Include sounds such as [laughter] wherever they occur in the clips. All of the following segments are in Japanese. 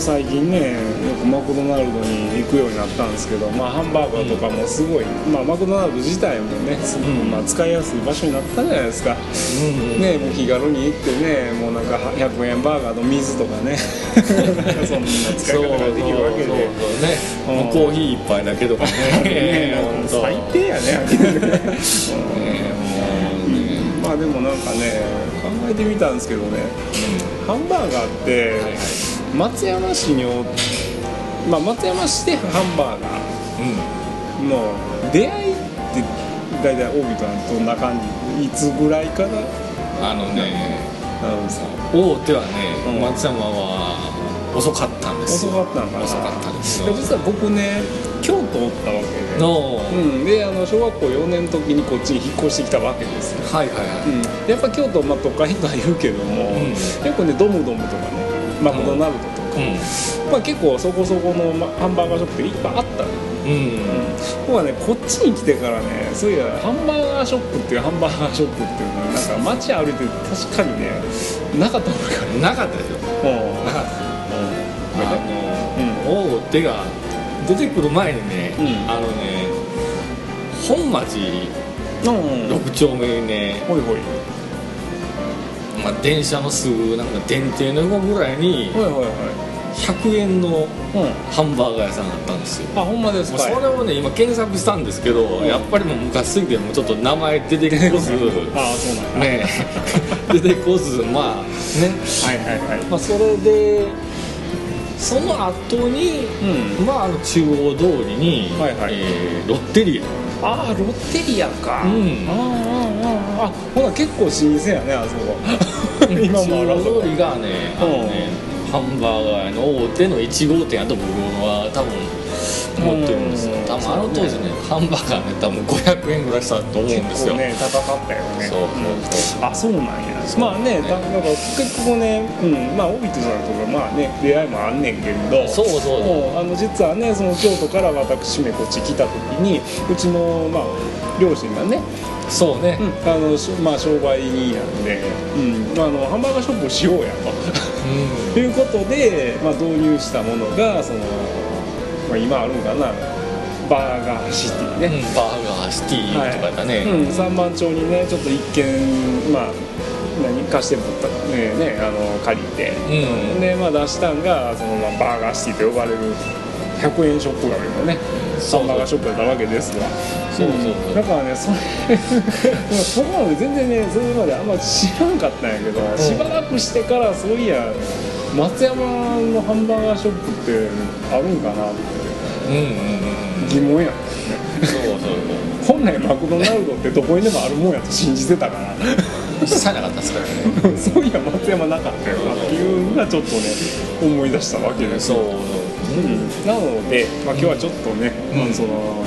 こ最近ねよくマクドナルドに行くようになったんですけど、まあ、ハンバーガーとかもすごい、まあ、マクドナルド自体もねすごく、うん。まあ、使いやすい場所になったじゃないですか、うんね、もう気軽に行ってねもうなんか100円バーガーの水とかね。[laughs] そんな使い方ができるわけで。ね。うん。コーヒー一杯だけとかね。ね [laughs] 最低やね [laughs] まあでもなんかね考えてみたんですけどね。ハンバーガーって、はいはい松山市におまあ松山市でハンバーガー。の出会いって大体帯とはどんな感じ。いつぐらいから？あのね大手はね、うん。松山は遅かったんです遅よかったんかな。遅かったです実は僕ね京都おったわけで。の、うん、であの小学校4年の時にこっちに引っ越してきたわけですよ。はいはいはい、うん、やっぱ京都、まあ、都会とは言うけども、うん。結構ねドムドムとかねマクドナルドとか、うまあ、結構そこそこの、まハンバーガーショップっていっぱいあった。の、んうん。僕はねこっちに来てからねそういやハンバーガーショップっていうハンバーガーショップっていうのはなんか街歩いて確かにねなかったもんかなかったですよらなかった。うん。あの、大手が出てくる前にね、うん。あのね本町うんうん6丁目にね、ほいほいまあ、電車のすぐなんか電停の横ぐらいにほいほいほい。100円のうんハンバーガー屋さんがあったんですよ。あほんまですかそれをね今検索したんですけど、んやっぱりもう昔すぎてもうちょっと名前出てこずああそうなんだ、ね [laughs] 出てこずまあね。はいはいはい。まあそれでその後に、うん。まああの中央通りに、はいはい。えーロッテリああロッテリアか、うん。ああああああほな結構老舗やねあそこ。ア [laughs] 今もあるあそこ。がねあのねハンバーガー屋の大手の1号店やと僕は多分思ってるんですよ。あの当時ねハンバーガーね多分500円ぐらいしたと思うんですよ、結構ね高かったよね。そうそうあそうなんや。まあねだか結構ねうんまあ帯とさんとかまあね出会いもあんねんけど。そうそう。あの実はねその京都から私めこっち来た時にうちのまあ両親がね、そうね、うんあのしまあ商売人なんで、うん、あのハンバーガーショップをしようやと。ということで、まあ、導入したものがその、まあ、今あるんかな。バーガーシティうん。ね、バーガーシティとかだね、うん、三番町にねちょっと一軒まあ何貸してもらったね。ねあの借りて、うん。でまあ出したんがその、まあ、バーガーシティと呼ばれる100円ショップが今ね。そうハンバーガーショップだったわけですわ。そうそうそう。だからねそれ [laughs] そこまで全然ねそれまであんま知らんかったんやけど、しばらくしてからそういや松山のハンバーガーショップってあるんかなって疑問や。んそうそう。本来マクドナルドってどこにでもあるもんやと信じてたから。一切なかったですからね。[laughs] そういや松山なかったよなっていうのがちょっとね思い出したわけです。そううん、なので、まあ、今日はちょっとね、まあその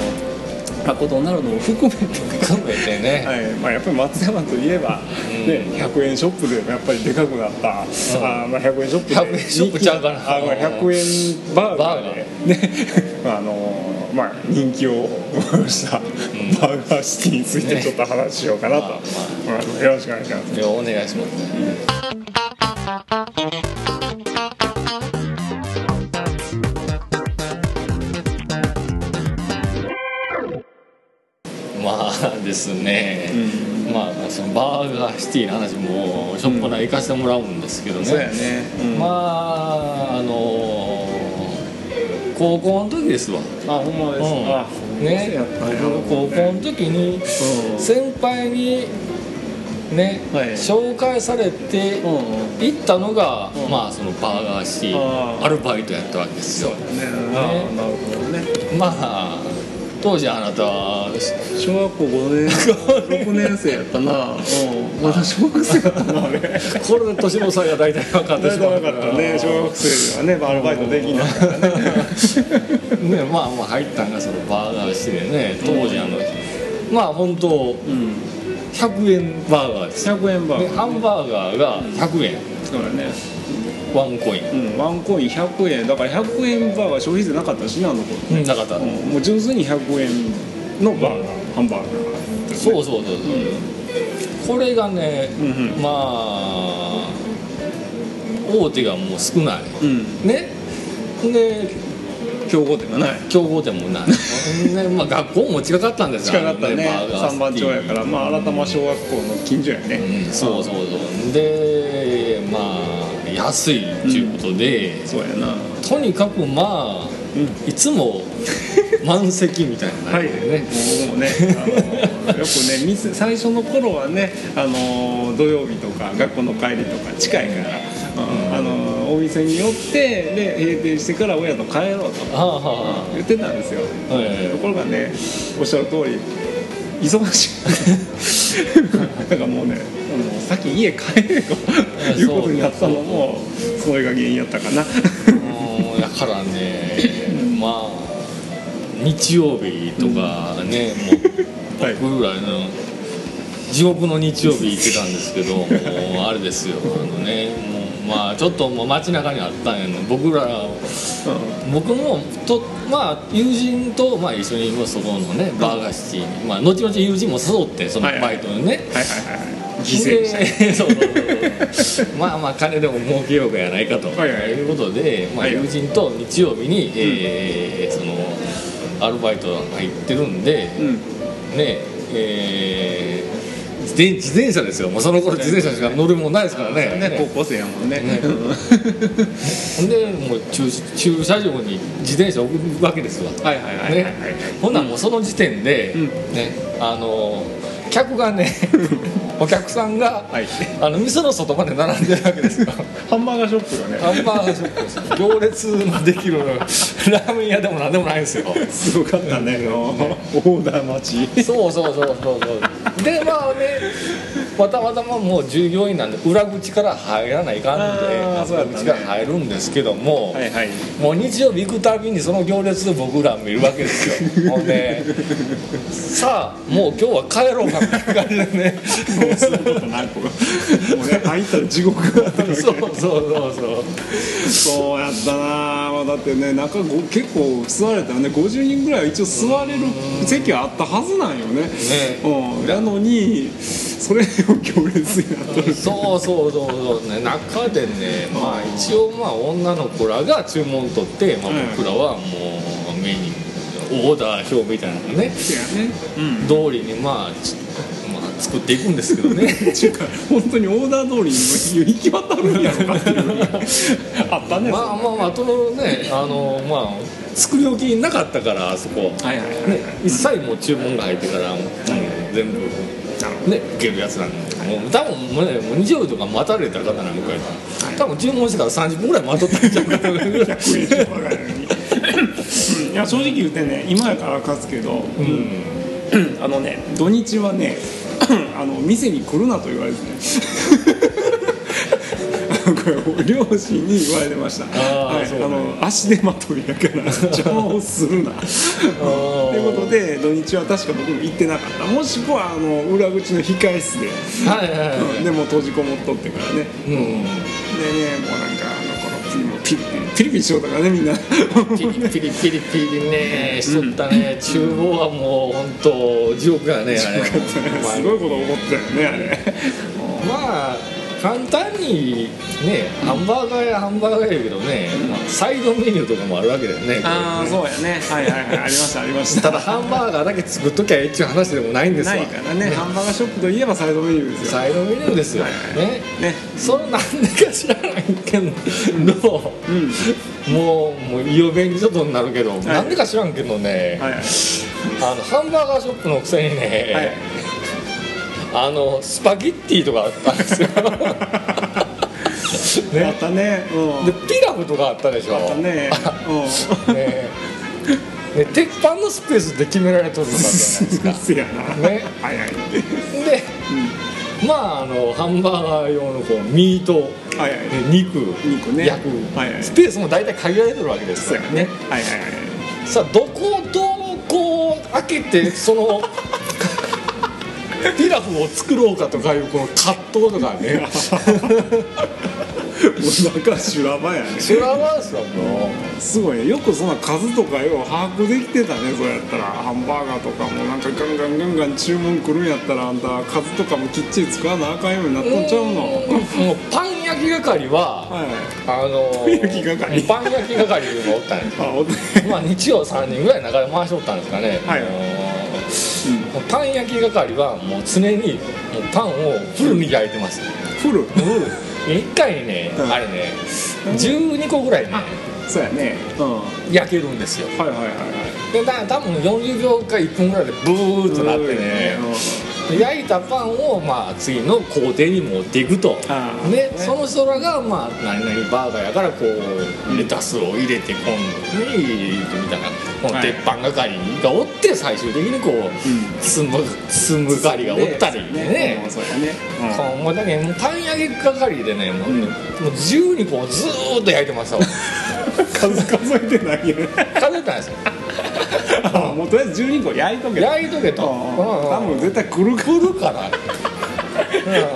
マクドナルドを含めて含めてね、[laughs] はい。まあ、やっぱり松山といえば、うん。ね、100円ショップでもやっぱりでかくなった、あーまあ、100円ショップで100円ショップちゃうかな。あ、まあ、100円バーガーでねあのまあ、人気を [laughs] したバーガーシティについてちょっと話しようかなと、まあまあよろしくお願いします。でお願いしますまあですね、まあそのバーガーシティの話もしょっぱな行かせてもらうんですけどね、そうやね、うん。まああの高校の時ですわ。あほんまです、うん。あね。高校の時にうん。先輩にね、はい。紹介されてうん行ったのが、うん。まあそのバーガーシーアルバイトやったわけですよ。ね。なるほどね。まあ当時あなたは小学校5年6年生やったな、うん、まだ小学生やったな。あれこれで年の差が大体分かってしまう分かったね小学生ではねアルバイトできないからねねまあまあ入ったんがそのバーガーシティでね。当時あの、まあ本当うん。100円バーガーです100円バーガー。でハンバーガーが100円、そうだねワンコイン、うんワンコイン100円だから100円バーガー消費税なかったしなあの頃。うん、なかった、うんもう純粋に100円のバーガーハンバーガー。そうそうそうそう、これがね、うんうん。まあ大手がもう少ない。うん。ね？で競合店がない。競合店もない。[laughs] ね、まあ、学校も近かったんです近かったね。バーガーシティ三番町やから。まあ新玉小学校の近所やね、うんそうそうそう。でまあ安いっていうことで、そうやな。とにかくまあ、いつも満席みたいな。はい、ね、もね、あのよくね、店最初の頃はね、あの土曜日とか学校の帰りとか近いから、うん。あのお店に寄ってで閉店してから親と帰ろうと。は言ってたんですよ。はいところがね、おっしゃる通り忙しい。[laughs] [laughs] だからもうね、あの先家帰れということになったのも [laughs] それが原因やったかな。うんだからねまあ日曜日とかね、もはいう僕ぐらいの地獄の日曜日行ってたんですけど [laughs] もうあれですよあのねもうまあちょっともう街中にあったんやの。僕ら僕もとまあ友人と、まあ、一緒にそこのねバーガーシティに、まあ、後々友人も誘ってそのバイトにね。犠牲そう [laughs] そう。そうまあまあ金でも儲けようかやないかと。はいはい。いうことで、まあ、友人と日曜日に、えーそのアルバイト入ってるんで、うん。ねえー自転自転車ですよ。もうその頃自転車しか乗るもんないですからね。ね、高校生やもんね。ね。[laughs] でもう駐駐車場に自転車置くわけですわ。はいはいはい。ね。ほんならもうその時点で、うん。ねあの客がね [laughs] お客さんが、はい。あの店の外まで並んでるわけですよ。ハンバーガーショップがね。ハンバーガーショップです。行列のできるラーメン屋でもなんでもないんですよ。すごかったねオーダー待ち。そうそうそうそうそう。でまあねまたまたまもう従業員なんで裏口から入らないかんので裏口から入るんですけども、はいはい。もう日曜日行くたびにその行列で僕ら見るわけですよ。[laughs] ほんでさあもう今日は帰ろうかみたいな感じでね。もうすることなくもうね入ったら地獄が [laughs] そうそうそうそう。そうやったなまあだってね中ご結構座れたらね50人ぐらいは一応座れる席はあったはずなんよね。うん。なのにそれを行列になっとる。そうそうそうそう。ね中でねまあ一応まあ女の子らが注文取って、まあ、僕らはもうメニューオーダー表みたいなのね。ね。うん。通りにまあちまあ作っていくんですけどね。[laughs] っていうか本当にオーダー通りに行き渡るんやろかっていうあったねまあまあまあそのねあのまあ作り置きなかったからあそこ、は。いはいはいね、一切もう注文が入ってから、全部ね受けるやつなんで。もう多分もうねもう日曜日とか待たれた方なん。か多分注文してから30分ぐらい待っとったんちゃうかなぐらい100円しかかからないのにいや正直言ってね今やから勝つけど、[laughs] あのね土日はね [clears throat] あの店に来るなと言われてね [laughs] [laughs] これ両親に言われてました。はい、あーそうね。あの足手まといやから邪魔をするなということで土日は確か僕も行ってなかった。もしくはあの裏口の控え室で、はいはいはい。うん。でも閉じこもっとってからね。うん。でねもうなんかあのこのピリもピリピリしようとかねみんな。ピリピリピリピリねしとったね。厨房はもう本当地獄やねあれ。すごいこと起こったよねあれ。まあ簡単にねハンバーガーやハンバーガーやけどね、まあサイドメニューとかもあるわけだよねああそうやね。はいはいはい。ありましたありましたただハンバーガーだけ作っときゃええっちゅう話でもないんですわ。ないからね。ハンバーガーショップといえばサイドメニューですよ。サイドメニューですよ、はいはいね。ね。それなんでか知らないけど、うん。もうもう色弁にちょっとになるけど、なんでか知らんけどね、あのハンバーガーショップのくせにね、はいあのスパゲッティとかあったんですよ。[laughs] あったね。うん。でピラフとかあったでしょ。あったね。うん。[laughs] ね。ね鉄板のスペースって決められとるのかじゃないですか。ねはいはい。で、まああのハンバーガー用のこうミート。はい。はいで肉。肉ね。焼く、はい。はいスペースも大体限られてるわけですからね。はいはいはい。さあどこをどうこう開けてその [laughs] ピラフを作ろうかとかいうこの葛藤とかね。もう中修羅場やね。修羅場ですよもすごいね。よくそんな数とかよう把握できてたねそうやったら。ハンバーガーとかもなんかガンガンガンガン注文来るんやったらあんた数とかもきっちり使わなあかんようになっとんちゃうの。うもうパン焼きき係は、はい。あのパン焼き係。パン焼き係がおったんやあおまあ日曜3人ぐらい中で回しおったんですかね、はい。あのパン焼き係はもう常にもうパンをフルに焼いてます。フル？1回にね、うん。あれね12個ぐらいねそうやね。うん。は焼けるんですよ。いはいはいはい。でだ多分40秒か1分ぐらいでブーッとなってね。焼いたパンをまあ次の工程に持っていくと。でねその人らがまあ何々バーガーやからこうレタスを入れて今度にみたいなこのはい鉄板係がおって最終的にこう包む包む係がおったりね。うん。そうやね。こうもうだけどもうパン焼き係でねもう,、うんもう12個ずーっと焼いてますよ数数えてないよね。数えたんですよ。あ [laughs] もうとりあえず12個焼いとけ焼いとけと。多分絶対来るか来るから、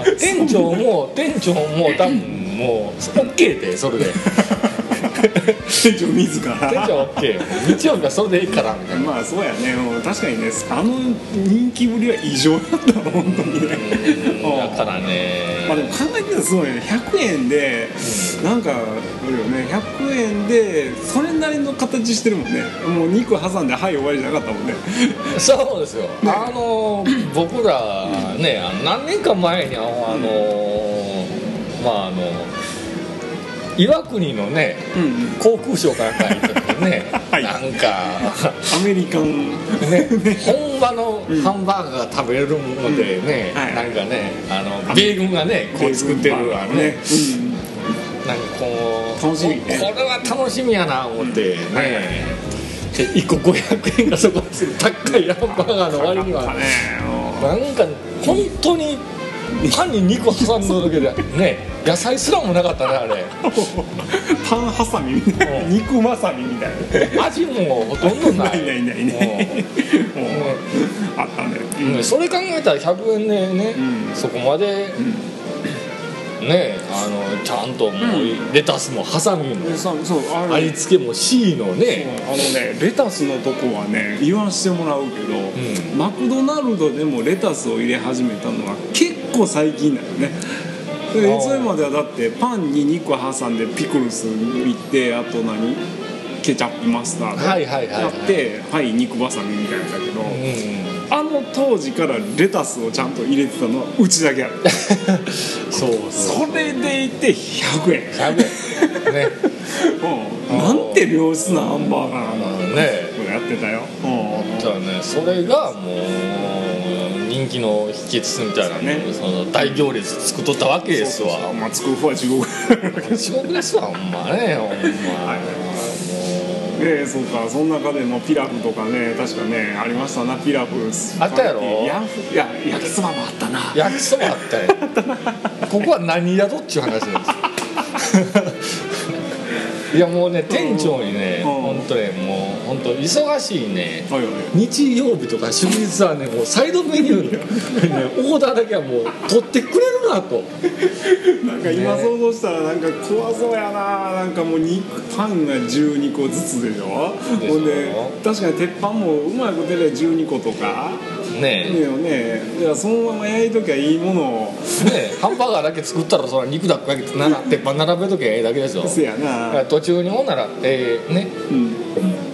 うん。店長も店長も多分もう OK でそれで店長自ら。店長 OK よ日曜日はそれでいいからみたいな。まあそうやね。うん確かにねあの人気ぶりは異常だったの本当にねだからね。まあでも考えてたらすごいね。100円でなんかあるよね。100円でそれなりの形してるもんね。もう肉挟んではい終わりじゃなかったもんね。そうですよ、あの僕らね何年か前にあのあのまああの岩国のねうんうん航空ショーかなんか行った時にね、はい。なんかアメリカン。ね、本場のハンバーガーが食べれるものでね、うん。はい。なんかねあの米軍がねこう作ってるあのね。なんかこう楽しみ。ねこれは楽しみやな思ってね、はい。で1個500円がそこにする高いハンバーガーの割にはねなんか本当にパンに肉挟んだだけでね野菜すらもなかったねあれ。パンハサミみたい肉まさみみたいな。味もほとんどない。ないないないねもうあったね。うん。ねそれ考えたら100円でね、うん。そこまで、ねあのちゃんともうレタスもハサミも、でさそうあれ味付けも C のね、あのねレタスのとこはね言わしてもらうけど、ん。マクドナルドでもレタスを入れ始めたのは結構最近だよね。でそれまではだってパンに肉挟んでピクルスいってあと何？ケチャップマスタード。はいはいはいはい。やってはい肉バサミみたいなんだけど、うんあの当時からレタスをちゃんと入れてたのはうちだけあるそうそう。それでいて100円100円ね。うん。なんて良質なハンバーガーなんだうんね。やってたよ。うん。じゃあねそれがもう人気の秘訣みたいなねね。その大行列作っとったわけですわ。まあ作る方は地獄。地獄ですわほんまねほんま、はいもうねそうか。その中でもピラフとかね確かねありましたなピラフ。あったやろ？やふいや焼きそばもあったな。焼きそばあったよ。[laughs] ここは何宿っちゅう話なんですいやもうね店長にねうん。本当ねもう本当忙しいね。はいはい。日曜日とか祝日はねもうサイドメニューに、ね、オーダーだけはもう取ってくれるなと。なんか今想像したらなんか怖そうやな。なんかもう肉パンが12個ずつでしょ？でしょほんで確かに鉄板もうまいことやれば12個とかねいいよね。いやそのまま焼いときゃいいものを。ねハンバーガーだけ作ったらそら肉だけなら鉄板並べときゃええだけでしょ。せやな。途中にほんなら、えーね。うん。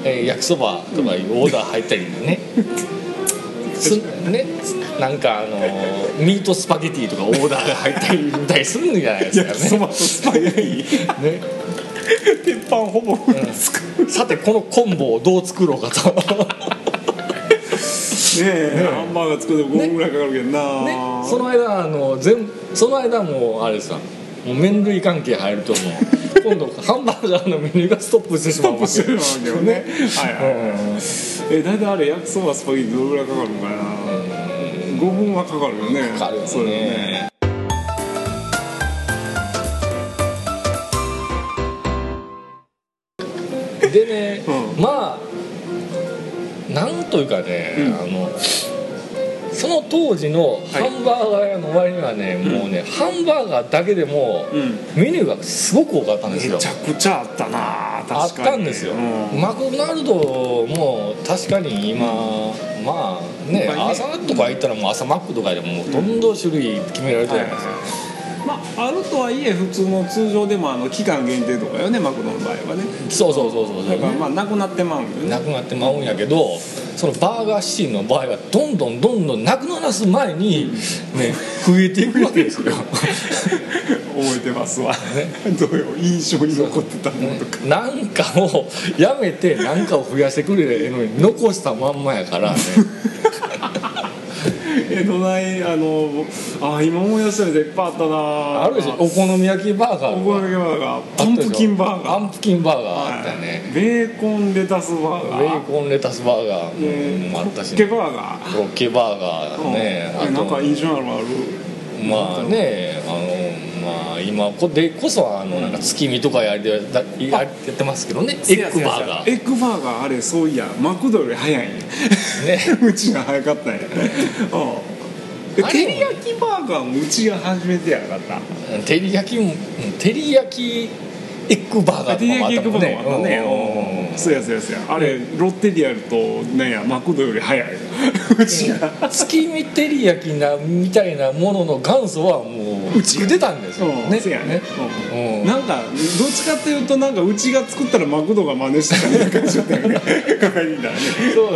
えー焼きそばとかいうオーダー入ったりね。[laughs] すね。なんかあのーミートスパゲティとかオーダーが入ったりみたいするんじゃないです焼きそかばとスパゲティ？ね。ね [laughs] 鉄板ほぼフル作るさてこのコンボをどう作ろうかと。ねえ。ハンバーガー作るの5分ぐらいかかるけどな、ね。その間あの全その間もうあれさもう麺類関係入るともう。[laughs] 今度ハンバーガーのメニューがストップしてしまうわけ。面白いわけよね。はいはい、うんえ大体あれ焼きそばスパゲティどれぐらいかかるのかな、5分はかかるよね。かかるよねなんというかね、うん。あのその当時のハンバーガー屋の割にはね、もうねハンバーガーだけでもうん。メニューがすごく多かったんですよ。めちゃくちゃあったな確かに。あったんですよ、うん。マクドナルドも確かに今、まあねね。朝とか行ったらもう朝マックとかでもほとんど種類決められてるじゃないですか、まああるとはいえ普通の通常でもあの期間限定とかよねマクドの場合はね。そうそうそうそうだからまあなくなってまうんよね。なくなってまうんやけどそのバーガーシティの場合はどんどんどんどんなくならす前にね増えていくわけですよ。[laughs] 覚えてますわ。どうよ印象に残ってたものとか。なんかをやめてなんかを増やしてくれるのに残したまんまやからね [laughs] えどないあのあ今思い出したみたいいっぱいあったな。あるでしょお好み焼きバーガーお好み焼きバーガー。パンプキンバーガー。パンプキンバーガーあったよねベーコンレタスバーガー。ベーコンレタスバーガー。えもあったしコロッケバーガー。コロッケバーガーね。うん。えなんか印象あるのあるまあねあのまあ今こでこそあのなんか月見とかやりやややってますけどね。エッグバーガーエッグバーガーあれそういやマクドより早いんやね。[laughs] うちが早かったんや。[laughs] うん。照り焼きバーガーもうちが初めてやなかった。照り焼きもうん照り焼きエッグバーガーとかもあ照り焼きエッグバーガーもあったねね。うん。そうやそうやそうや。あれロッテリアルとなんやマクドより早いうちが。月見照り焼きなみたいなものの元祖はもううち出たんですようん。ねそうやね。うんうんなんかどっちかっていうとなんかうちが作ったらマクドが真似したみたいな感じだったよね。そう。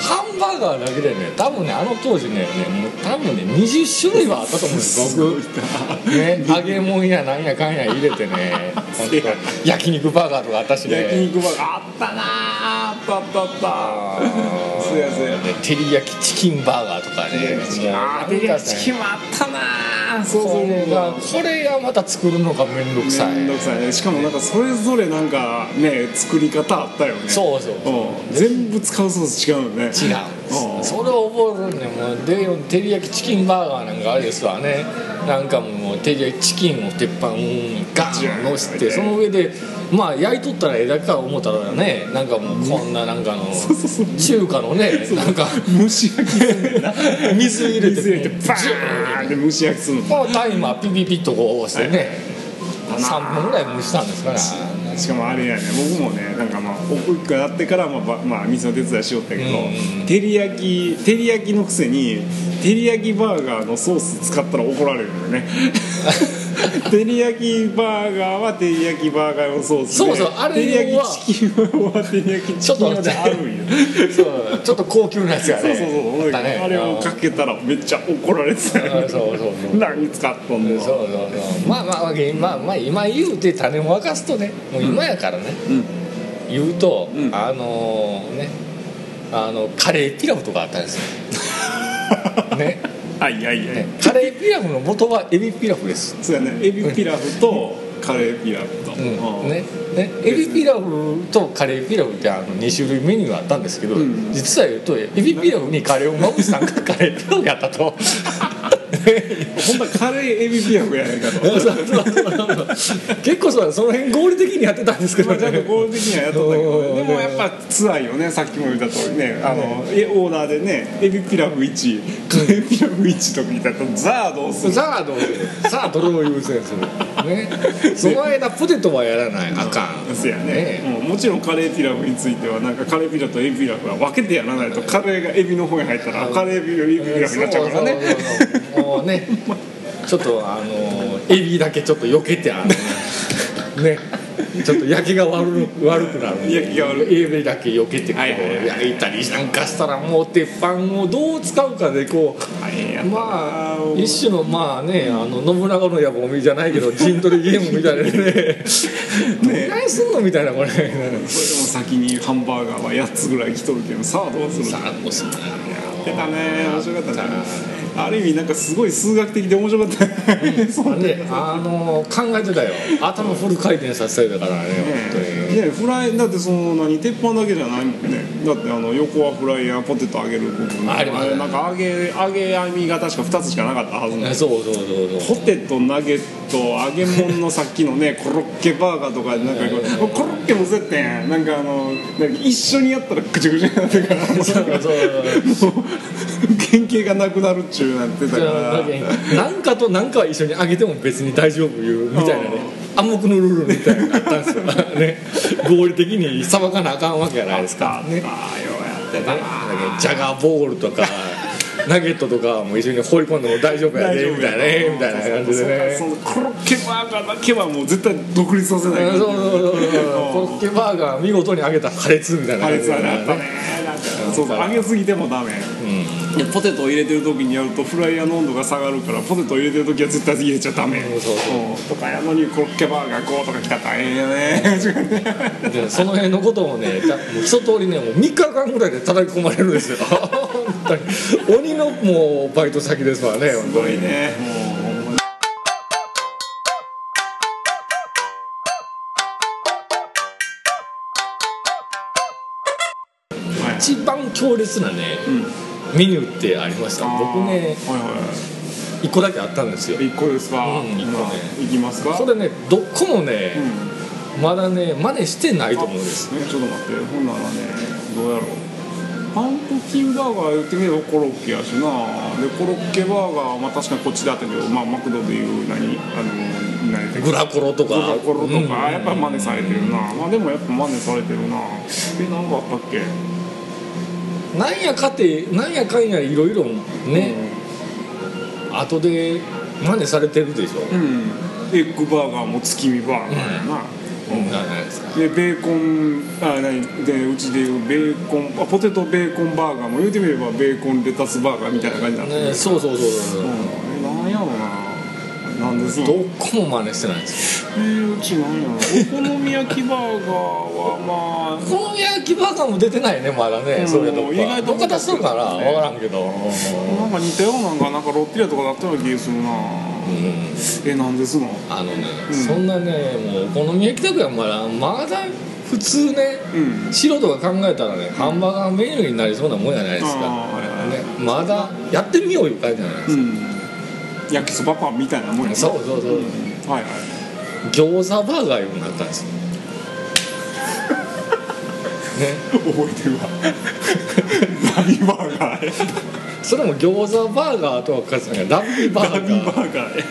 ハンバーガーだけでね。多分ねあの当時ねねもう多分ね20種類はあったと思うんです僕。ね揚げ物やなんやかんや入れてね [laughs] 本当焼肉バーガーとかあったしね。焼肉バーガーあったなあったあったあったそうやそうや照り焼きチキンバーガーとかねああ照り焼きチキンもあったなそうそうこれがそうこれがまた作るのが面倒くさい面倒くさいねしかもなんかそれぞれなんかね作り方あったよねそうそうう全部使うソース違うよね違うそれを覚えるんでもうで照り焼きチキンバーガーなんかあれですわね。なんかもう照り焼きチキンを鉄板にガーンのせてその上でまあ焼いとったらええだけか思ったらねなんかもうこんななんかの [laughs] 中華のねなんか。蒸し焼き [laughs] 水入れて水入れてバーンって蒸し焼きするの。タイマーピピピッとこう押してね。3分ぐらい蒸したんですからしかもあれやね僕もねなんかまあ奥一個やってからまあばまあ店の手伝いしよったけどうん。照り焼き照り焼きのくせに照り焼きバーガーのソース使ったら怒られるよね [laughs] [laughs] 照り焼きバーガーは照り焼きバーガーのソースでそうそうあれ照り焼はきチキンは照り焼きチキン用であるんよそうちょっと高級なやつがね。そうそうそう、ね。あれをかけたらめっちゃ怒られて。たそうそうそう。何使っとんの。そうそうそう。まあまあまあまあまあ今言うて種も沸かすとねもう今やからね、うん。言うと、うん。あのねあのカレーピラフとかあったんですよ。[laughs] ねはいはいはい、ねカレーピラフの元はエビピラフです、そうやね。エビピラフとカレーピラフと、うん。うん。ね。ね、エビピラフとカレーピラフってあの2種類メニューがあったんですけど、うん。実は言うとエビピラフにカレーをまぶしたんがカレーピラフやったとほんまカレーエビピラフやないかと。結構そうその辺合理的にやってたんですけどまあちゃんと合理的にはやっとったけどう。んでもやっぱ辛いよねさっきも言った通りね。あのえオーダーでねエビピラフ1カレーピラフ1とか言ったらザーどうする。さあどうする。さあどれを優先する。ね。その間ポテトはやらない。あかん。そうやね。ね。うんもちろんカレーピラフについてはなんかカレーピラフとエビピラフは分けてやらないとカレーがエビの方に入ったらカレーピラフエビピラフになっちゃうからねねちょっとあのエビだけちょっと避けてあのねちょっと焼きが悪悪くなる。焼きが悪いエビだけ避けてこう焼いたりなんかしたらもう鉄板をどう使うかでこうまあ一種のまあねあの信長の野望みじゃないけど [laughs] 陣取りゲームみたいなね。どないすんのみたいなこれ。それでも先にハンバーガーは8つぐらい来とるけどさあどうするさあどうすんのやってたね。面白かったねある意味なんかすごい数学的で面白かった。ねそうねねあの考えてたよ。頭フル回転させてたからね本当に。ねフライだってその何鉄板だけじゃないもんね。だってあの横はフライヤーポテト揚げる部分。ありますれなんか揚げ揚げ網が確か2つしかなかったはずなんですそうそうそうそう。ポテトナゲット揚げ物のさっきのね [laughs] コロッケバーガーとかなんかこうコロッケもそうやってん。なんかあのか一緒にやったらぐちゃぐちゃになってるから。もうそうそうもう原型がなくなるっちゅうなってたから。あだけなんかとなんかは一緒にあげても別に大丈夫いうみたいなね。暗黙のルールみたいなのがあったんですよ。[laughs] ね。合理的にさばかなあかんわけじゃないですか。ねああようやってたねなジャガーボールとか [laughs] ナゲットとかも一緒に放り込んでも大丈夫やでみたいなねみたいな感じでね。そのコロッケバーガーだけはもう絶対独立させない。そうそうそうそう。コロッケバーガー見事に揚げた破裂みたいなあれ感じでさやっぱね。そうそう。揚げすぎてもダメでポテトを入れてる時にやるとフライヤーの温度が下がるからポテトを入れてる時は絶対入れちゃダメ。そうそうう。ん。とかやのにコロッケバーガーこうとか来たら大変やね。でその辺のことをねたもう一通りねもう3日間ぐらいで叩き込まれるんですよ。本当に。鬼のもうバイト先ですわねすごいね。もう一番強烈なねうんメニューってありました。僕ねはいはい1個だけあったんですよ。一個ですか、うん一個ね。いきますか？それねどっこもねう、ん。まだね真似してないと思うんです。ね、ちょっと待って。ほんならねどうやろう。パンプキンバーガー言ってみればコロッケやしな。でコロッケバーガーはまあ確かにこっちだったけど、まあ、マクドでいう何？あの何グラコロとか。グラコロとか、うん。やっぱ真似されてるな、まあでもやっぱ真似されてるな。え何かあったっけ？なんやかてなんやかんやいろいろね、後で真似されてるでしょ、うん。エッグバーガーも月見バーガーやな、でベーコンあ何でうちでいうベーコンあポテトベーコンバーガーも言うてみればベーコンレタスバーガーみたいな感じになってるね。そうそうそうそう、うん、えなんやろななんですのどこも真似してないんです。よえー、うちなんやろお好み焼きバーガーはまあお好み焼きバーガーも出てないねまだね、うんそういうとこ意外とどっか出るかな、ね。分からんけど、なんか似たようなのがなんかロッテリアとかだったような気がするな。うん。えなんですの？あのね、うん。そんなねもうお好み焼きだけはまだまだ普通ねうん。素人が考えたらねハンバーガーメニューになりそうなもんじゃないですか、ね、まだやってみよういう感じじゃないですか、うん焼きそばパンみたいなもんやな。そうそうそう、うんはいはい。餃子バーガーようになったんですよ。[laughs] ね。覚えてるわ。ラビバーガーや。それも餃子バーガーとはかつてラビーバーガラビバーーガーや。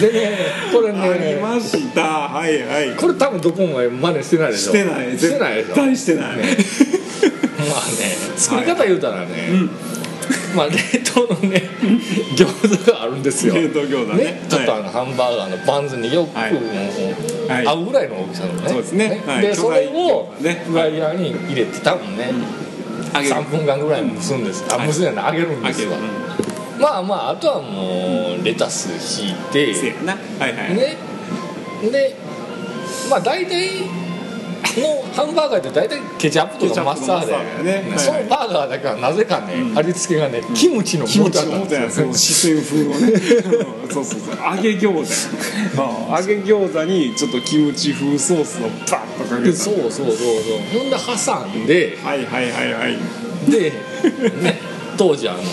でねこれありねました。はいはい。これ多分どこも真似してないでしょ。してない。してないでしょ。絶対してない、ね。まあね作り方言うたらね、[laughs] まあ冷凍のね餃子があるんですよ。冷凍餃子ね。ねちょっとあのハンバーガーのバンズによく、はい。合うぐらいの大きさのね。そうですね。はい。でそれをフライヤーに入れて多分ね、揚げる。3分間ぐらい蒸すんです、あはい蒸すんやない揚げるんですわ、まあまああとはもうレタス引いて、せやな。はいはい、ね。でまあ大体のハンバーガーって大体ケチャップとかマスタードやね。はいはい。そのバーガーだけはなぜかね、味付けがねキムチのキムチだったんの元やですよつ四川風のね。うん。そうそうそう。揚げ餃子。や揚げ餃子にちょっとキムチ風ソースをバッとかけた。でそうそうそうそう。ほんで挟んで。はいはいはいはい。でね [laughs] 当時あの、ね、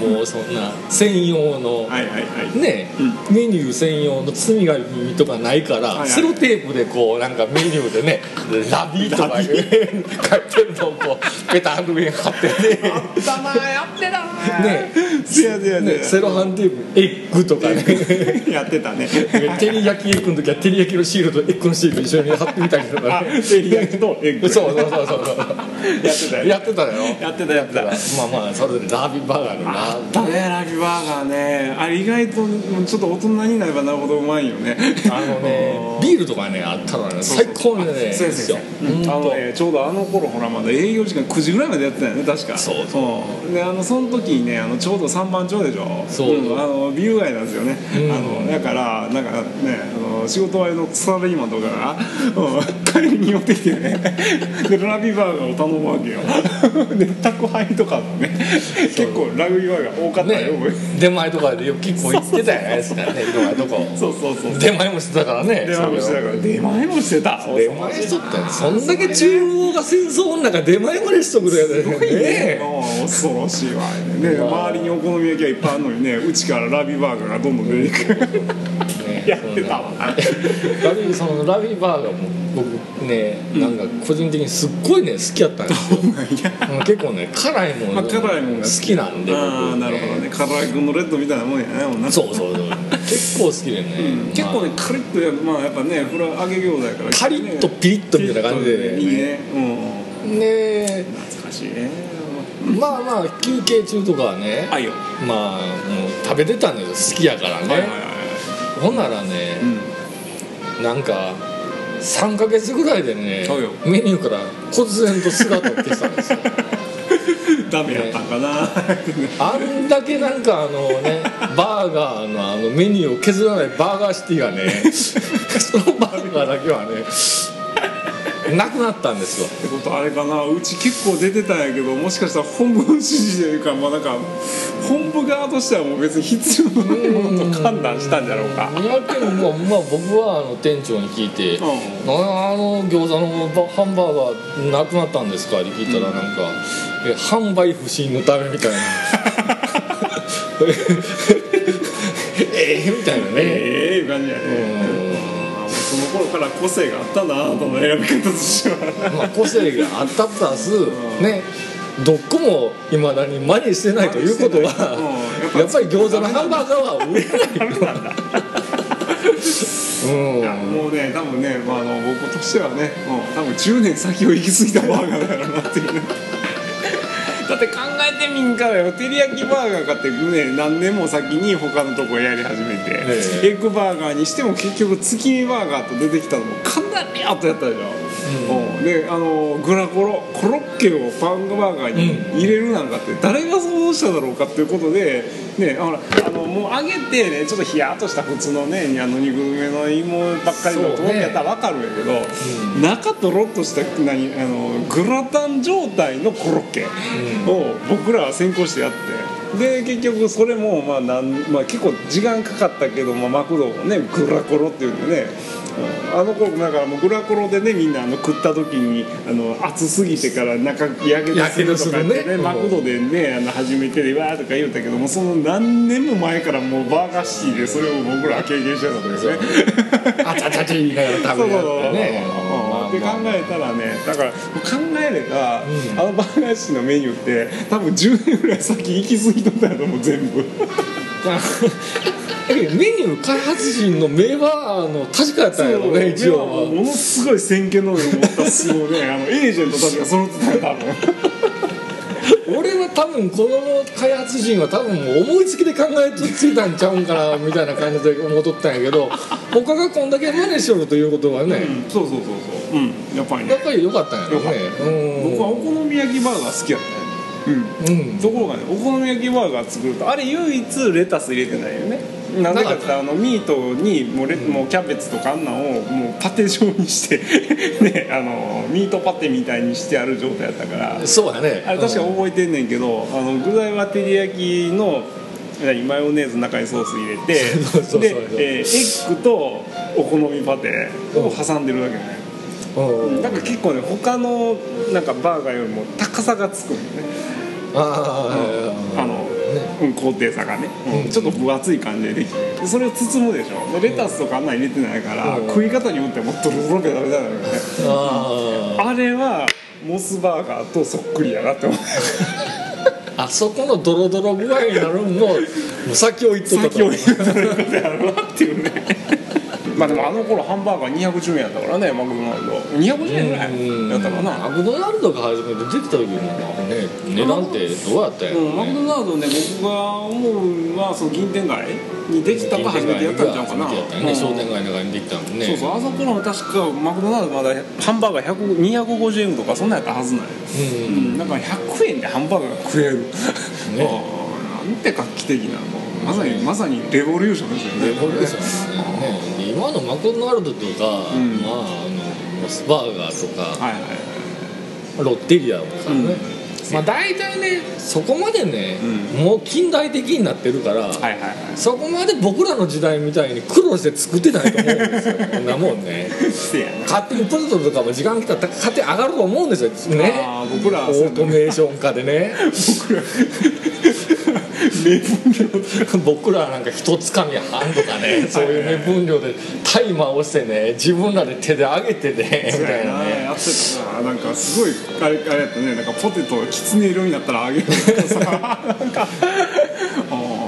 もうそんな専用の、はいはいはい。ね、メニュー専用の包み紙とかないから、はいはい。セロテープでこうなんかメニューでね「ラビー」とか書いてるのをこうペタッと上に貼ってね。あったなやってたなね。せやせやせねやセロハンテープエッグとかね。[laughs] やってたね。照り焼きエッグの時は照り焼きのシールとエッグのシール一緒に貼ってみたりとかあね照り焼きとエッグ。[laughs] そうそうそうそうそう。やってたよ。やってたよ。やってたやってた。まあまあそれでラービーバーガーのラだねラビバーガーね。あれ意外とちょっと大人になればなるほどうまいよね。あのね [laughs] ビールとかねあったらね。最高にねそうですよ、う。んあのねちょうどあの頃ほらまだ営業時間9時ぐらいまでやってたよね確か。そうう。んであのその時にねあのちょうど3番町でしょ。そう。ん。あのビル街なんですよね、うん。あのだからなんかねあの仕事終わりのサラリーマンとかが、うん、帰りに寄ってきてね。でラビバーガーを頼むわけよ。[laughs] で宅配とかもね [laughs] 結構ラグビーバーガー多かったねよ、出前とかでよく結構行ってたじゃないですかねいろんなとこ [laughs] そうそうそう。出前もしてたからね。出前もしてたから。出前もしてた。出前しとったよ。そんだけ中央が戦争の中出前までしとくれよね。ああ恐ろしいわね周りにお好み焼きがいっぱいあるのにねうちからラビバーガーがどんどん出てく [laughs] やってたわ。ラビそのラビーバーガーも僕ねなんか個人的にすっごいね好きやったんですよ。うん結構ね辛いもまあの辛いもんが好き。なんで僕ああなるほどね。唐揚げ君のレッドみたいなもんやねもんな。そうそうそう。結構好きでね、結構ねカリッとやるまあやっぱねフラ揚げ餃子やから。カリッとピリッとみたいな感じで。ねいいねうんね。懐かしいね。まあまあ休憩中とかはねあいよ。まあもう食べてたんですよ。好きやからね、はいはいはい。ほんならね、うん。なんか3ヶ月ぐらいでねメニューから忽然と姿を消したんですよ。[laughs] ダメやったんかな、あんだけなんかあのねバーガーのあのメニューを削らないバーガーシティがね [laughs] そのバーガーだけはねなくなったんですよ。ってことあれかな。うち結構出てたんやけどもしかしたら本部の指示というかまあなんか本部側としてはもう別に必要なものと判断したんじゃろうか。いやけどまあ、まあ、僕はあの店長に聞いて「うああの餃子のバハンバーガーなくなったんですか?」って聞いたらなんか「え販売不振のため」みたいな。[laughs] ええみたいなね。ええ感じやね。うん。まあ頃から個性があったなとの選び方としては。まあ個性があったプラスねどっこもいまだに真似してないということはうん。やっぱり餃子のハンバーガーは売れないうんもうね多分ね、まあ、あの僕としてはねもう多分10年先を行き過ぎたバーガーだろうなっていう。ねだって考えてみんからよ。照り焼きバーガーかってね何年も先に他のとこやり始めて、えエッグバーガーにしても結局月見バーガーと出てきたのもかなり後やったでしょ、うん。であのグラコロコロッケをパンバーガーに入れるなんかって誰が想像しただろうかっていうことで、ね、あのもう揚げてねちょっとヒヤッとした普通のねあの肉詰めの芋ばっかりのそうね。コロッケやったら分かるんやけど、中とろっとした何あのグラタン状態のコロッケを僕らは先行してやって。で結局それもまあなん、まあ、結構時間かかったけど、まあ、マクドをねグラコロっていうんでねうんあの頃だからもうグラコロでねみんなあの食った時にあの熱すぎてから中やけどするとかってねね。マクドでねあの初めてでわーとか言うたけどもその何年も前からもうバーガーシティでそれを僕らは経験してたんですね。[laughs] あちゃちゃちゃ言いながら食べるね。うんって考えたらねだから考えれば、あのバーガーシティのメニューって多分10年ぐらい先行き過ぎとったやと思う全部 [laughs] メニュー開発陣の目はあの確かやったんやろね一応。はものすごい先見の目を持ったすごいね。あのエージェントたちが揃ってたよ多分俺は多分この開発陣は多分思いつきで考えついたんちゃうんかなみたいな感じで思っとったんやけど [laughs] 他がこんだけ真似しよるということはね、うんそうそうそうそう。うんやっぱりね。やっぱり良かったんやろね。うん。僕はお好み焼きバーガー好きやったねうんうん。ところがねお好み焼きバーガー作るとあれ唯一レタス入れてないよねなぜかってあのミートにもうレもうキャベツとかあんなんをもうパテ状にして [laughs] ねあのミートパテみたいにしてある状態やったから。そうやね。あれ確か覚えてんねんけどあの具材は照り焼きの何マヨネーズの中にソース入れて [laughs] そうエッグとお好みパテを挟んでるだけね、うん。なんか結構ね他のなんかバーガーよりも高さがつくんよね。あああの、うん、高低差がね、うん。ちょっと分厚い感じでできてでそれを包むでしょ。でレタスとかあんなん入れてないから、うん。食い方によってはもっとロロベダメだよねああれはモスバーガーとそっくりやなって思う。[laughs] あそこのドロドロ具合になるのも先を言っとった先を言うということやろなっていうねまあでもあの頃ハンバーガー210円やったからねマクドナルド。250円ぐらいやったかな。マクドナルドが初めてできた時のね値段ってどうやったんやろうん、マクドナルドね僕が思うのはその銀天街にできたが初めてやったんちゃうかな。ねうん。商店街の中にできたもんね。そうそうあそこの確かマクドナルドまだハンバーガー100 250円とかそんなんやったはずなんよ、ううんん、だから100円でハンバーガーが食える、あーなんて画期的なのまさにまさにレボリューションですよね。レボリューションね。で今のマクドナルドとか、うん。まああのモスバーガーとかはいはいはい。ロッテリアとかね、うん。まあ大体ねそこまでね、うもう近代的になってるから、はいはいはい。そこまで僕らの時代みたいに苦労して作ってないと思うんですよ。こんなもんね。[laughs] 勝手にポテトとかも時間来たら勝手に上がると思うんですよ。ね。僕らはオートメーション化でね [laughs] 名分量。[laughs] 僕らはなんか一つかみ半とかねそういうね分量でタイマーをしてね自分らで手で上げてねみたいなね。なやってたななんかすごいあれあれやったね。なんかポテトきつね色になったら揚げるとかさ。なんかあ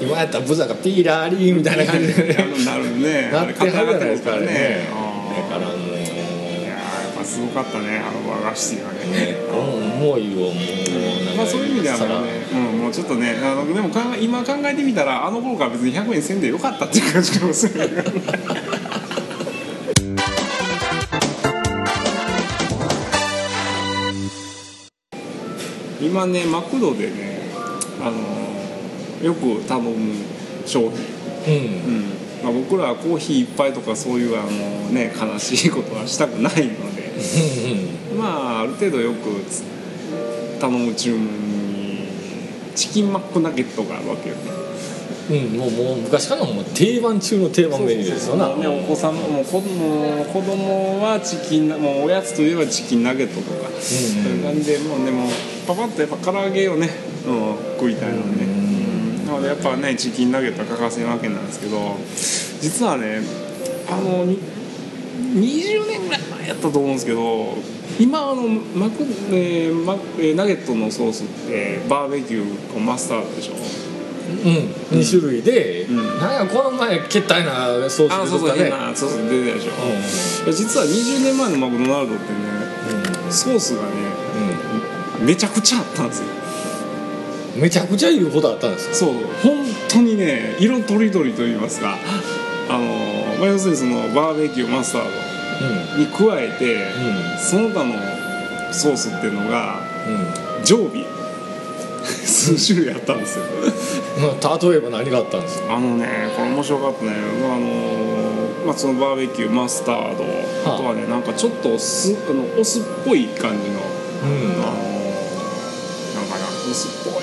今やったらブザがピーラーリーみたいな感じでなるね。なってはるじゃないですかねすごかったねあの和菓子がね。いよもうまあそういう意味ではもうね、うん、もうちょっとねあのでも考え今考えてみたらあの頃から別に100円せんでよかったっていう感じかもしれない。[laughs] 今ねマクドでねあのよく頼む商品、うん。うんまあ、僕らはコーヒー一杯とかそういうあの、ね、悲しいことはしたくないので。まあある程度よくつ頼む注文にチキンマックナゲットがあるわけよね。うん、もうもう昔からのもう定番中の定番メニューですよね、お子さんも子供子供はチキンもうおやつといえばチキンナゲットとか、そういう感じでもうねもうパパッとやっぱ唐揚げをね、うん、食いたいので、うんなのでやっぱねチキンナゲットは欠かせんわけなんですけど実はねあのに20年ぐらい前やったと思うんですけど今あのマク、えーマえーナゲットのソースってバーベキューとマスタードでしょ？うん、2種類で、ん。なんやこの前けったいなソーあそうそうス出てたね変なソース出てたでしょ、実は20年前のマクドナルドってねソースがねめちゃくちゃあったんですよ。うん、めちゃくちゃいることあったんですよそう本当にね色とりどりと言いますか。あ。の、まあ、要するにそのバーベキューマスタードに加えて、その他のソースっていうのがうん。うん常備。[laughs] 数種類あったんですよ。[laughs] まあ、例えば何があったんですか？あのねこれ面白かったね。あのまあそのバーベキューマスタード。あ。とはねなんかちょっとお酢あのお酢っぽい感じの。うん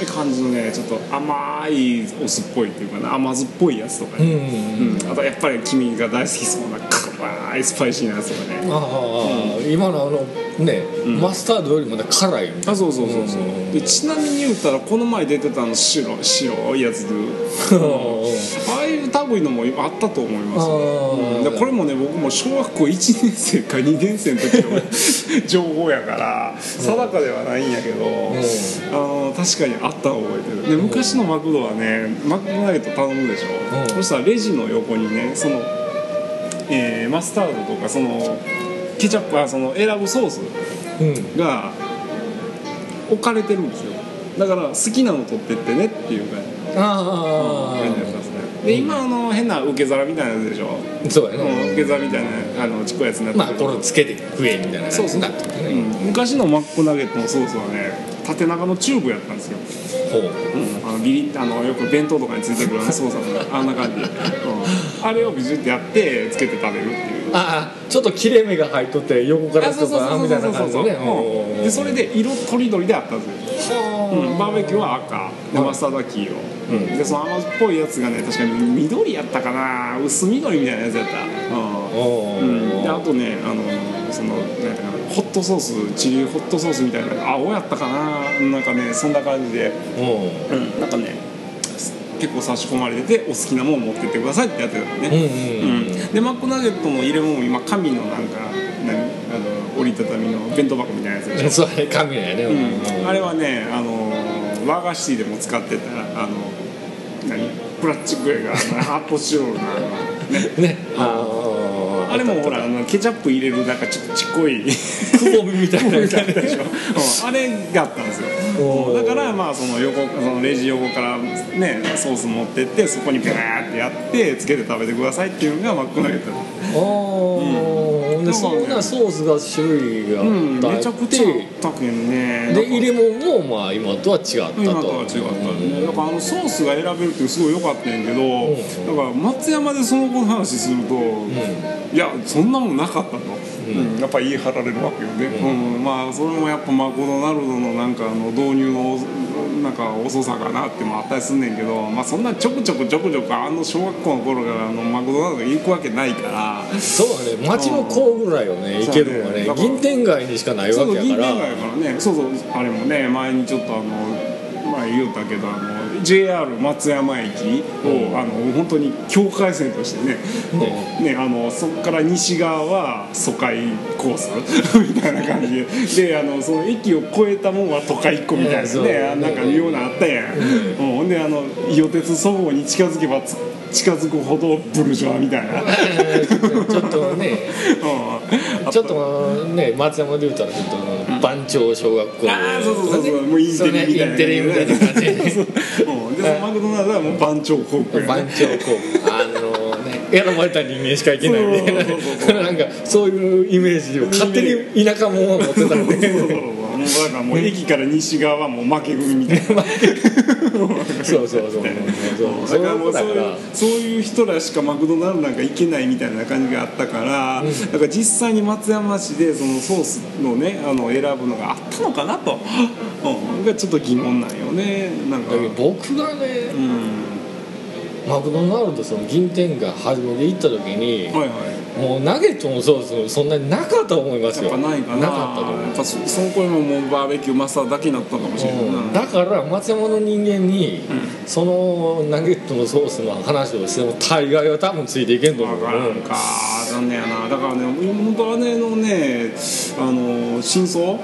い感じのねちょっと甘いお酢っぽいっていうかな甘酸っぽいやつとかうんね、うん。うん。あとやっぱり君が大好きそうな辛いスパイシーなやつとかね。ああ、今のあのね、ん。マスタードよりもね辛い。あそうそうそうそう、うん。でちなみに言ったらこな前出てたあの白白いやつ。でなああいう類のもあったと思います。あー。うん。でこれもね僕も小学校1年生か2年生の時の [laughs] 情報やから定かではないんやけど、あの確かにあった覚えてる。で昔のマクドはねマクドナゲット頼むでしょ、うん。そしたらレジの横にねその、えーマスタードとかそのケチャップはその選ぶソースうん。が置かれてるんですよ。だから好きなの取ってってねっていう感じ。あ感じだったん。で今あの変な受け皿みたいなやつでしょ、あそうやうん、ね、受け皿みたいなあのちっこいやつになってまあこれつけて食えみたいなそうそう。ね、うん。昔のマックナゲットのソースはね縦長のチューブやったんですよ、ほう。あのビリッあのよく弁当とかについてくるあのソースの。あんな感じ、うん、あれをビジュってやってつけて食べるっていう。ああちょっと切れ目が入っとって横からとあみたいな感じでね。うん。でそれで色とりどりであったんですよ、う。ん、バーベキューは赤。でマスタードは黄色、うん。でその甘酸っぽいやつがね確かに緑やったかな。薄緑みたいなやつやった、おうん。うん、であーとねあのそのなんかなホットソースチリホットソースみたいな青やったかな。なんかねそんな感じで、うん、なんかね結構差し込まれててお好きなもの持ってってくださいってやってたのね、うんうんうんでマックナゲットの入れ物も今紙のなんか何？あの折りたたみの弁当箱みたいなやつでしょ、[laughs] そうやね。紙やね、うん、あれはねあの和菓子でも使ってたあの何？プラスチックやから [laughs] あの発泡スチロールのあ。のね。ねああれもほらあのケチャップ入れるなんかちょっとちっこい。くぼみみたいなでしょ、[laughs] うん。あれがあったんですよ。だからまあその横そのレジ横からねソース持ってってそこにペラーってやってつけて食べてくださいっていうのがマックナゲットおーでそんなソースが種類がうんあって、めちゃくちゃあったけんねで入れ物もまあ今とは違ったと。今とは違ったね。だからあのソースが選べるってすごい良かったんやけど、ん。だから松山でその子の話すると、いやそんなもんなかったと、うん。やっぱ言い張られるわけよね、うんまあそれもやっぱマクドナルドのなんかあの導入のなんか遅さかなってもあったりすんねんけど、まあ、そんなちょくちょくちょくちょくあの小学校の頃からあのマクドナルド行くわけないから。そうだね。町の子ぐらいよね行けるのはね銀天街にしかないわけやから。そう銀天街やからね。そうそうあれもね前にちょっとあの前言うたけどあの JR 松山駅を、うん。あの本当に境界線としてねねあのそこから西側は疎開コースみたいな感じで。であのその駅を越えたもんは都会一個みたいなうん。そうね。なんか妙なあったやん、うん。ほんであの伊予鉄そごうに近づけばつ近づくほどブルジョワみたいな、ちょっとねうん。ちょっとね松山で言うたらちょっと番長小学校。ああそうそうそうそうもうインテリみたいな。インテリみたいな感じうん。でそのマクドナルドはもう番長高校や番ね長校。あのね選ばれた人間しか行けないみたいな。んかそういうイメージを勝手に田舎者は持ってたんでもうだからもう駅から西側はもう負け組みたいな。そうそうそう。そうだからもうそういうそういう人らしかマクドナルドなんか行けないみたいな感じがあったから、だから実際に松山市でそのソースのねあの選ぶのがあったのかなと、うん、がちょっと疑問なんよね。なんか。僕がねうん。マクドナルドその銀天が初めて行った時にはいはいもうナゲットのソースそんなになかったと思いますやっよぱないかな。なかったと思うやっぱそその頃ももうバーベキューマスターだけになったかもしれない。な、うん。だから松山の人間に、そのナゲットのソースの話をしても大概は多分ついていけんと思う分から。んか残念やな。だからね本当姉のねあの真相？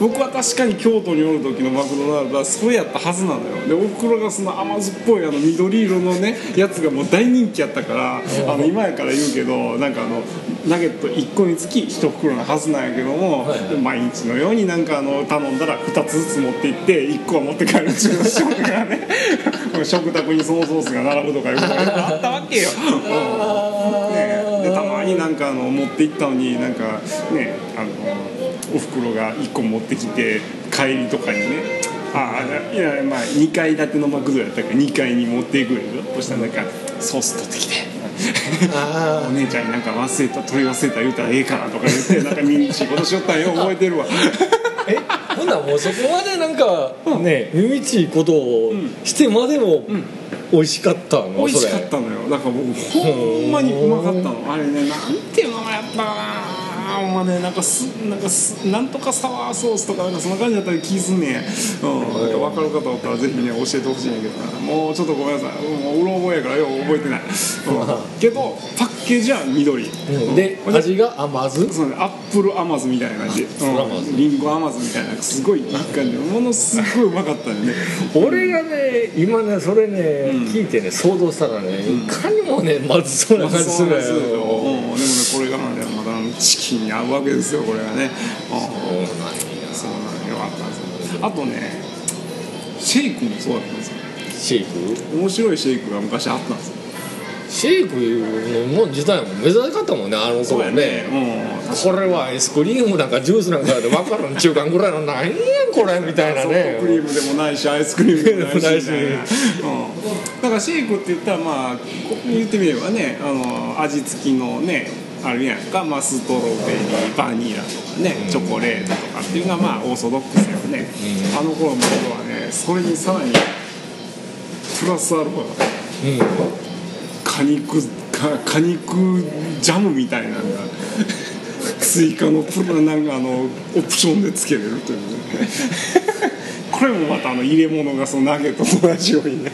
僕は確かに京都におる時のマクドナルドはそれやったはずなのよ。でおふくろがその甘酸っぱいあの緑色のねやつがもう大人気やったからあの今やから言うけどなんかあのナゲット1個につき1袋のはずなんやけども、はいはい。毎日のようになんかあの頼んだら2つずつ持って行って1個は持って帰るっていう仕事がね [laughs] 食卓にそのソースが並ぶとかいうことがあったわけよ。[laughs] ね、でたまになんかあの持って行ったのになんかねあのおふくろが1個持ってきて帰りとかにね。ああいやまあ2階建てのマクドやったから2階に持っていくよそしたらなんかソース取ってきて。あお姉ちゃんになんか忘れた取り忘れた言うたらええかなとか言ってなんか見にしいことしよったんよ覚えてるわ。えほんならもうそこまでなんかね耳っちいことをしてまでも美味しかったの？美味しかったのよ。だから僕ほんまにうまかったの。あれねなんていうのがやったかな。ほんまねなんかすなんかすなんとかサワーソースとかなんかそんな感じだったら気すんねん、うん、なんか分かる方おったらぜひね教えてほしいんやけどな。もうちょっとごめんなさい。もううろ覚えやからよう覚えてない、うん、[laughs] けどパッケージは緑、うん。で味が甘酢？そうね、アップル甘酢みたいな感じ、うん、リンゴ甘酢みたいなすごいいい感じものすごいうまかったよね。俺がね今ねそれね、聞いてね想像したらね、いかにもねまずそうな感じするんですよ。うん、でもねこれがまだまだチキンに合うわけですよこれがね、うん、そうなんよかったんです。よあとねシェイクもそうだったんですよ。シェイク？面白いシェイクが昔あったんですよ。シェイクのもん自体も珍しかったもんねあの頃ね。うん。これはアイスクリームなんかジュースなんかで分からん中間ぐらいの何やこれみたいなソフねトクリームでもないしアイスクリームでもないしないしみたいなうん、だからシェイクって言ったらまあこ言ってみればねあの味付きのねあるやんか、まあ、ストロベリーバニラとかね、チョコレートとかっていうのがまあオーソドックスよね、あの頃の頃はねそれにさらにプラスアルファがね果肉か果肉ジャムみたいなのが追加のプラなんかあのオプションでつけれるというね。[laughs] これもまたあの入れ物がそのナゲットと同じようにね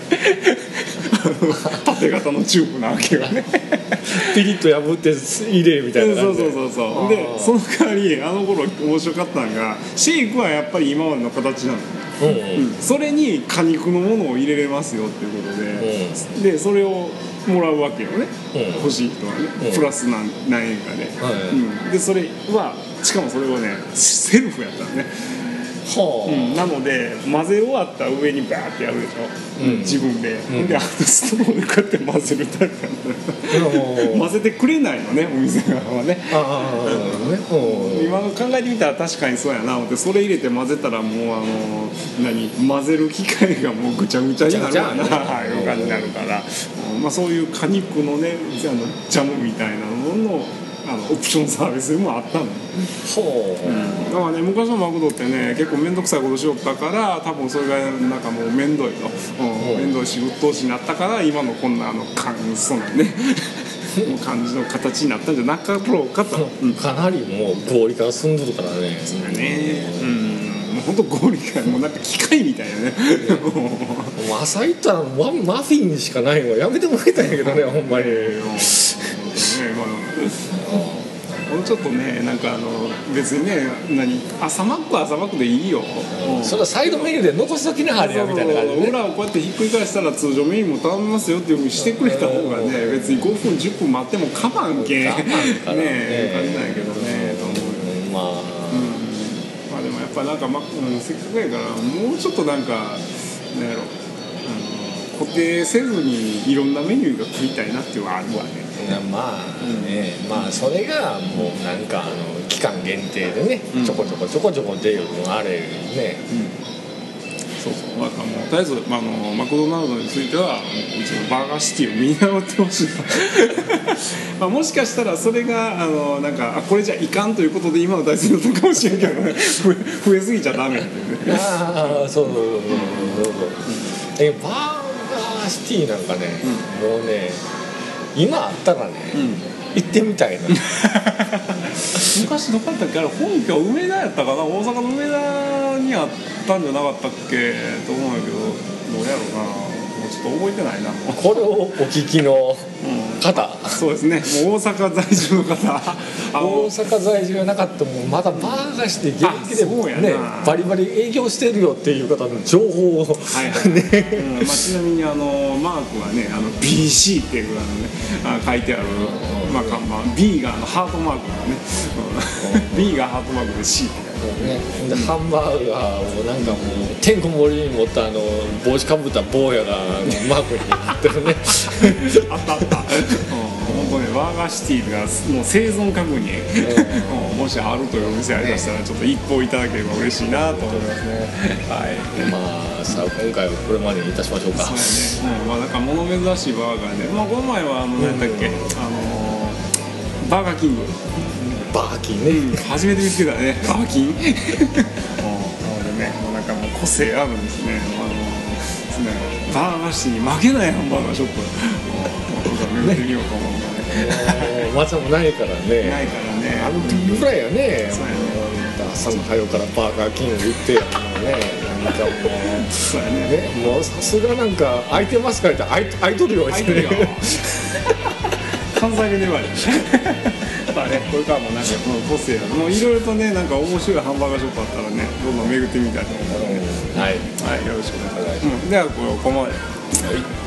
[laughs] 縦型のチューブなわけよね。[laughs] ピリッと破って入れみたいなそう感じで。そうそうそうでその代わりあの頃面白かったのがシェイクはやっぱり今までの形なの。うんうん。それに果肉のものを入れれますよっていうことで、でそれをもらうわけよね、うん。欲しい人はね、うん。プラス何何円かで、はいうん、でそれはしかもそれをねセルフやったのね、はうんなので混ぜ終わった上にバーってやるでしょ、うん。自分で、ん。であとストローでこうやって混ぜるタイプなんだあもう混ぜてくれないのねお店側はね。今考えてみたら確かにそうやな思ってそれ入れて混ぜたらもうあの何混ぜる機械がもうぐちゃぐちゃになるわな。ぐちゃぐちゃいう感じになるから、うんまあ、そういう果肉のねあのジャムみたいなもののあのオプションサービスもあったの、ほう。だからね昔のマクドってね結構面倒くさいことしよったから多分それがなんかもう面倒いと、うん、面倒いし鬱陶しになったから今のこんなあの簡素なね [laughs] 感じの形になったんじゃなかろうかと。うん。かなりもう合理化進んでるからね。ね。うん。もう本当合理化もうなんか機械みたいなね。[laughs] もう朝行ったらママフィンしかないわ。やめてもらいたいんやけどねほんまに。ね。まあちょっとねなんかあの別にね何朝マックは朝マックでいいよ、うん、それはサイドメニューで残すときなはれやみたいな感じで、ね、裏をこうやってひっくり返したら通常メニューも頼みますよっていうふうにしてくれた方がね別に5分10分待っても我慢けん。[laughs] ね。え感じないけどねと思うまあ、うん、まあでもやっぱなんか、まうん、せっかくやからもうちょっとなんかなんやろ。固定せずにいろんなメニューが食いたいなっていうのはあるわねまあね、うん、まあそれがもうなんかあの期間限定でね、うん、ちょこちょこちょこちょこ出るのあれね、そうそう。まあ、もうとりあえず、まあ、あのマクドナルドについてはうちのバーガーシティを見習ってほしい [laughs] まあもしかしたらそれがあのなんかあこれじゃいかんということで今の大事だったかもしれんけどね。増えすぎちゃダメ。ああそうそうそうそうそう。えバーガーシティなんかね、うん、もうね今あったらね、行ってみたいな。昔どこやったっけ？あれ本拠梅田やったかな？大阪の梅田にあったんじゃなかったっけ？と思うんやけど。どうやろうな。もうちょっと覚えてないな。これをお聞きの方、うん、そうですね。もう大阪在住の方。[laughs] 大阪在住がなかったもまだバーガして元気でもねバリバリ営業してるよっていう方の情報を、はいはい。ね。うん。まあ、ちなみにあのマークはねあの BC っていうあのねあ書いてある、まあ、看板。B がハートマークがね。B がハートマークで C ってね、でハンバーガーをなんかもうてんこ盛りに持ったあの帽子かぶった坊やがマークになってるね。あったあった。本当ねバーガーシティがもう生存確認、うん、もしあるというお店ありましたらちょっと一報いただければ嬉しいなと思いますね。はい。まあさあ今回はこれまでにいたしましょうか。そうやね、うん、まあなんか物珍しいバーガーで、まあ、この前はあの何だっけ、あのバーガーキングバーキン。ね、うん、初めて見つけたね。バーキン？[laughs] もうね。もうなんかもう個性あるんですね。あのねバーガーシに負けないハンバーガーショップ。巡ってみようかも。[laughs] ね。松もないからね。ないからね。あの時ぐらいやね、そうやね。朝の早からバーガーキング行ってやのねなんかもうそうやね。もうさすがなんか空いてますかって空い空いとるよ空いとる。よ関西弁で言われまあねこれからもなんか個性もういろいろとねなんか面白いハンバーガーショップあったらねどんどん巡ってみたいと思うので、はい、はい、よろしくお願いします、うん、ではここまで。はい